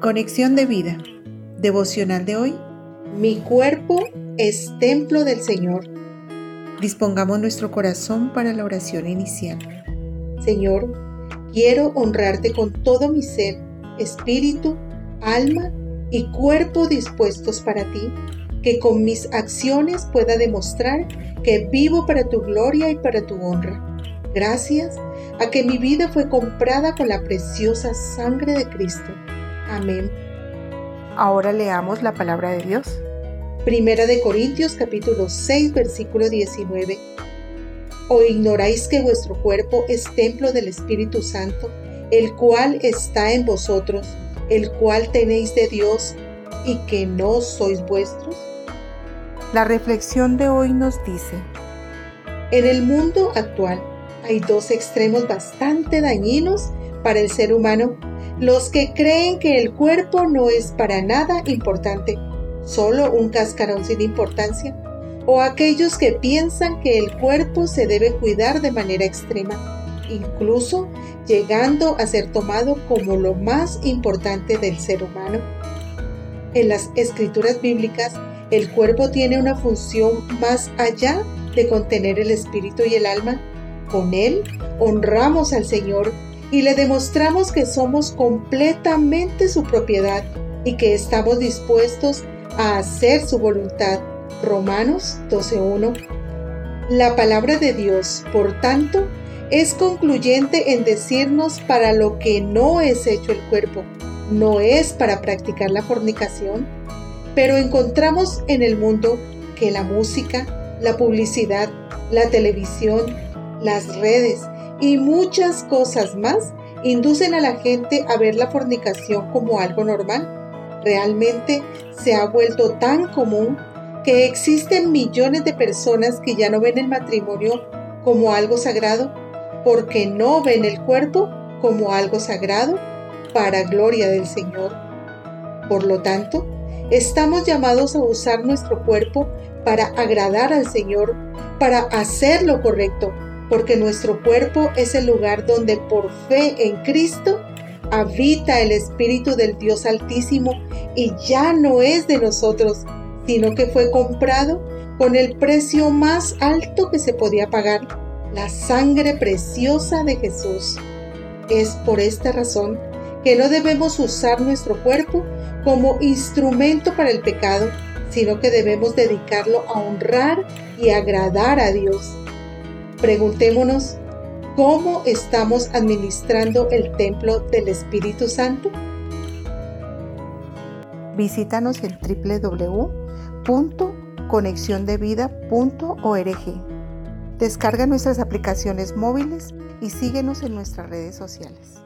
Conexión de vida. Devocional de hoy. Mi cuerpo es templo del Señor. Dispongamos nuestro corazón para la oración inicial. Señor, quiero honrarte con todo mi ser, espíritu, alma y cuerpo dispuestos para ti, que con mis acciones pueda demostrar que vivo para tu gloria y para tu honra. Gracias a que mi vida fue comprada con la preciosa sangre de Cristo Amén. Ahora leamos la palabra de Dios. Primera de Corintios capítulo 6 versículo 19. ¿O ignoráis que vuestro cuerpo es templo del Espíritu Santo, el cual está en vosotros, el cual tenéis de Dios y que no sois vuestros? La reflexión de hoy nos dice, en el mundo actual hay dos extremos bastante dañinos para el ser humano los que creen que el cuerpo no es para nada importante, solo un cascarón sin importancia, o aquellos que piensan que el cuerpo se debe cuidar de manera extrema, incluso llegando a ser tomado como lo más importante del ser humano. En las escrituras bíblicas, el cuerpo tiene una función más allá de contener el espíritu y el alma. Con él honramos al Señor y le demostramos que somos completamente su propiedad y que estamos dispuestos a hacer su voluntad. Romanos 12.1. La palabra de Dios, por tanto, es concluyente en decirnos para lo que no es hecho el cuerpo, no es para practicar la fornicación, pero encontramos en el mundo que la música, la publicidad, la televisión, las redes, y muchas cosas más inducen a la gente a ver la fornicación como algo normal. Realmente se ha vuelto tan común que existen millones de personas que ya no ven el matrimonio como algo sagrado porque no ven el cuerpo como algo sagrado para gloria del Señor. Por lo tanto, estamos llamados a usar nuestro cuerpo para agradar al Señor, para hacer lo correcto, porque nuestro cuerpo es el lugar donde por fe en Cristo habita el Espíritu del Dios Altísimo y ya no es de nosotros, sino que fue comprado con el precio más alto que se podía pagar, la sangre preciosa de Jesús. Es por esta razón que no debemos usar nuestro cuerpo como instrumento para el pecado, sino que debemos dedicarlo a honrar y agradar a Dios. Preguntémonos, ¿cómo estamos administrando el templo del Espíritu Santo? Visítanos en www.conexiondevida.org. Descarga nuestras aplicaciones móviles y síguenos en nuestras redes sociales.